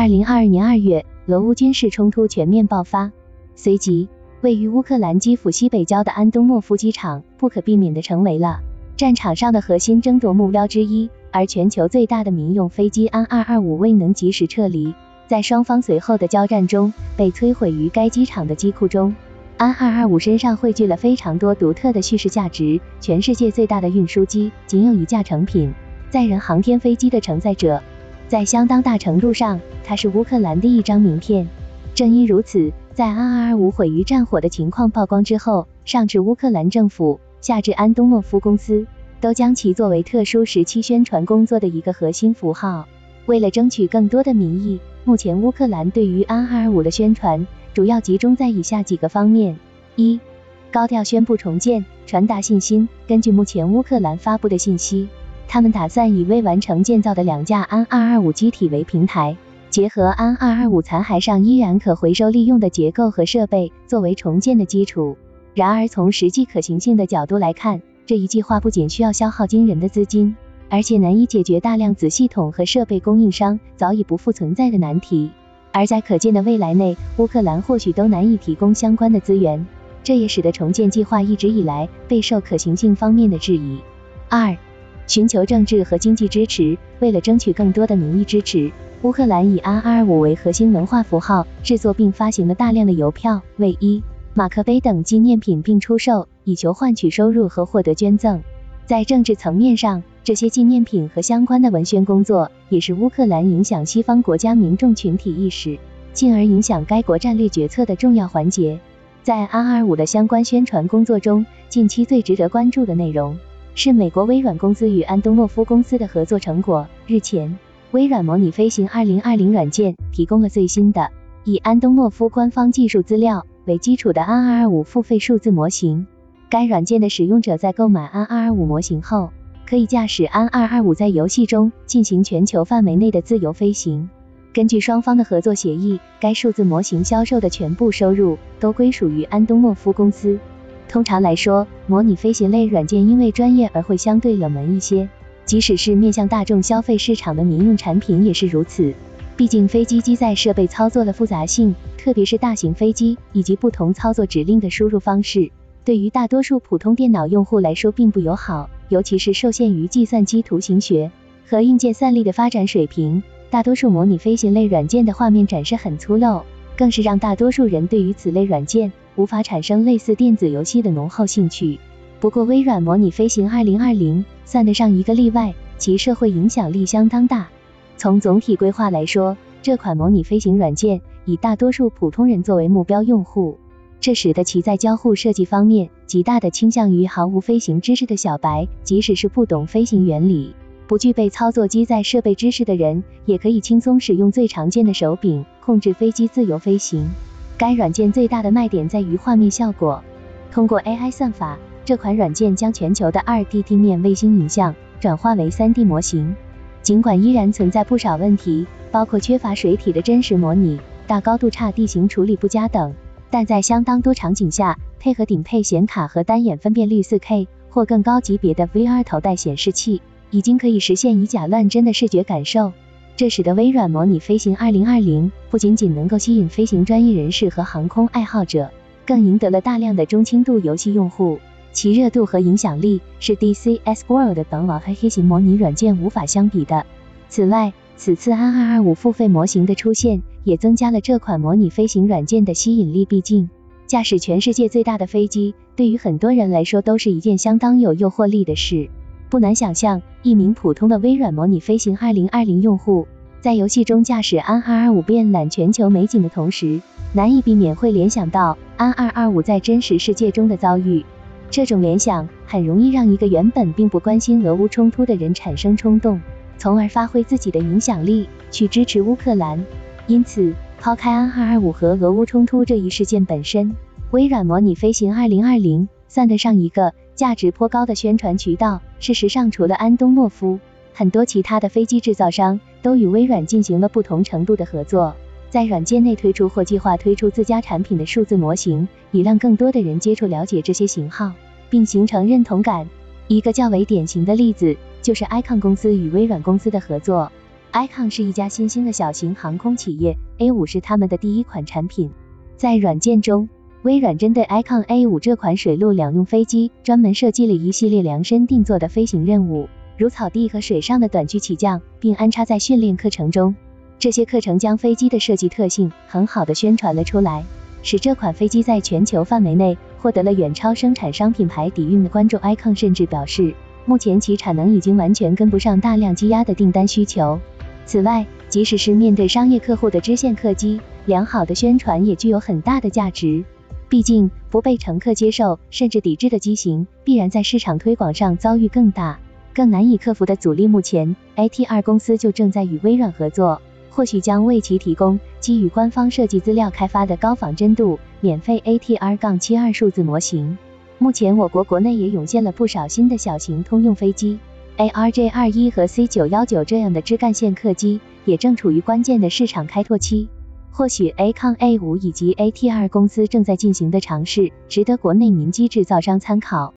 二零二二年二月，俄乌军事冲突全面爆发，随即位于乌克兰基辅西北郊的安东诺夫机场不可避免地成为了战场上的核心争夺目标之一。而全球最大的民用飞机安二二五未能及时撤离，在双方随后的交战中被摧毁于该机场的机库中。安二二五身上汇聚了非常多独特的叙事价值，全世界最大的运输机，仅有一架成品载人航天飞机的承载者。在相当大程度上，它是乌克兰的一张名片。正因如此，在安二二五毁于战火的情况曝光之后，上至乌克兰政府，下至安东诺夫公司，都将其作为特殊时期宣传工作的一个核心符号。为了争取更多的民意，目前乌克兰对于安二二五的宣传主要集中在以下几个方面：一、高调宣布重建，传达信心。根据目前乌克兰发布的信息。他们打算以未完成建造的两架安二二五机体为平台，结合安二二五残骸上依然可回收利用的结构和设备，作为重建的基础。然而，从实际可行性的角度来看，这一计划不仅需要消耗惊人的资金，而且难以解决大量子系统和设备供应商早已不复存在的难题。而在可见的未来内，乌克兰或许都难以提供相关的资源，这也使得重建计划一直以来备受可行性方面的质疑。二寻求政治和经济支持。为了争取更多的民意支持，乌克兰以安二五为核心文化符号，制作并发行了大量的邮票、卫衣、马克杯等纪念品，并出售，以求换取收入和获得捐赠。在政治层面上，这些纪念品和相关的文宣工作，也是乌克兰影响西方国家民众群体意识，进而影响该国战略决策的重要环节。在安二五的相关宣传工作中，近期最值得关注的内容。是美国微软公司与安东诺夫公司的合作成果。日前，微软模拟飞行2020软件提供了最新的以安东诺夫官方技术资料为基础的安225付费数字模型。该软件的使用者在购买安225模型后，可以驾驶安225在游戏中进行全球范围内的自由飞行。根据双方的合作协议，该数字模型销售的全部收入都归属于安东诺夫公司。通常来说，模拟飞行类软件因为专业而会相对冷门一些，即使是面向大众消费市场的民用产品也是如此。毕竟飞机机载设备操作的复杂性，特别是大型飞机以及不同操作指令的输入方式，对于大多数普通电脑用户来说并不友好，尤其是受限于计算机图形学和硬件算力的发展水平，大多数模拟飞行类软件的画面展示很粗陋，更是让大多数人对于此类软件。无法产生类似电子游戏的浓厚兴趣。不过，微软模拟飞行2020算得上一个例外，其社会影响力相当大。从总体规划来说，这款模拟飞行软件以大多数普通人作为目标用户，这使得其在交互设计方面极大的倾向于毫无飞行知识的小白，即使是不懂飞行原理、不具备操作机载设备知识的人，也可以轻松使用最常见的手柄控制飞机自由飞行。该软件最大的卖点在于画面效果。通过 AI 算法，这款软件将全球的 2D 地面卫星影像转化为 3D 模型。尽管依然存在不少问题，包括缺乏水体的真实模拟、大高度差地形处理不佳等，但在相当多场景下，配合顶配显卡和单眼分辨率 4K 或更高级别的 VR 头戴显示器，已经可以实现以假乱真的视觉感受。这使得微软模拟飞行2020不仅仅能够吸引飞行专业人士和航空爱好者，更赢得了大量的中轻度游戏用户。其热度和影响力是 DCS World 等网飞飞行模拟软件无法相比的。此外，此次安225付费模型的出现，也增加了这款模拟飞行软件的吸引力。毕竟，驾驶全世界最大的飞机，对于很多人来说都是一件相当有诱惑力的事。不难想象，一名普通的微软模拟飞行2020用户，在游戏中驾驶安225遍览全球美景的同时，难以避免会联想到安225在真实世界中的遭遇。这种联想很容易让一个原本并不关心俄乌冲突的人产生冲动，从而发挥自己的影响力去支持乌克兰。因此，抛开安225和俄乌冲突这一事件本身，微软模拟飞行2020算得上一个。价值颇高的宣传渠道。事实上，除了安东诺夫，很多其他的飞机制造商都与微软进行了不同程度的合作，在软件内推出或计划推出自家产品的数字模型，以让更多的人接触了解这些型号，并形成认同感。一个较为典型的例子就是 Icon 公司与微软公司的合作。Icon 是一家新兴的小型航空企业，A5 是他们的第一款产品。在软件中，微软针对 Icon A5 这款水陆两用飞机，专门设计了一系列量身定做的飞行任务，如草地和水上的短距起降，并安插在训练课程中。这些课程将飞机的设计特性很好的宣传了出来，使这款飞机在全球范围内获得了远超生产商品牌底蕴的关注。Icon 甚至表示，目前其产能已经完全跟不上大量积压的订单需求。此外，即使是面对商业客户的支线客机，良好的宣传也具有很大的价值。毕竟，不被乘客接受甚至抵制的机型，必然在市场推广上遭遇更大、更难以克服的阻力。目前，ATR 公司就正在与微软合作，或许将为其提供基于官方设计资料开发的高仿真度、免费 ATR-72 数字模型。目前，我国国内也涌现了不少新的小型通用飞机。ARJ21 和 C919 这样的支干线客机也正处于关键的市场开拓期，或许 Acon A5 以及 ATR 公司正在进行的尝试值得国内民机制造商参考。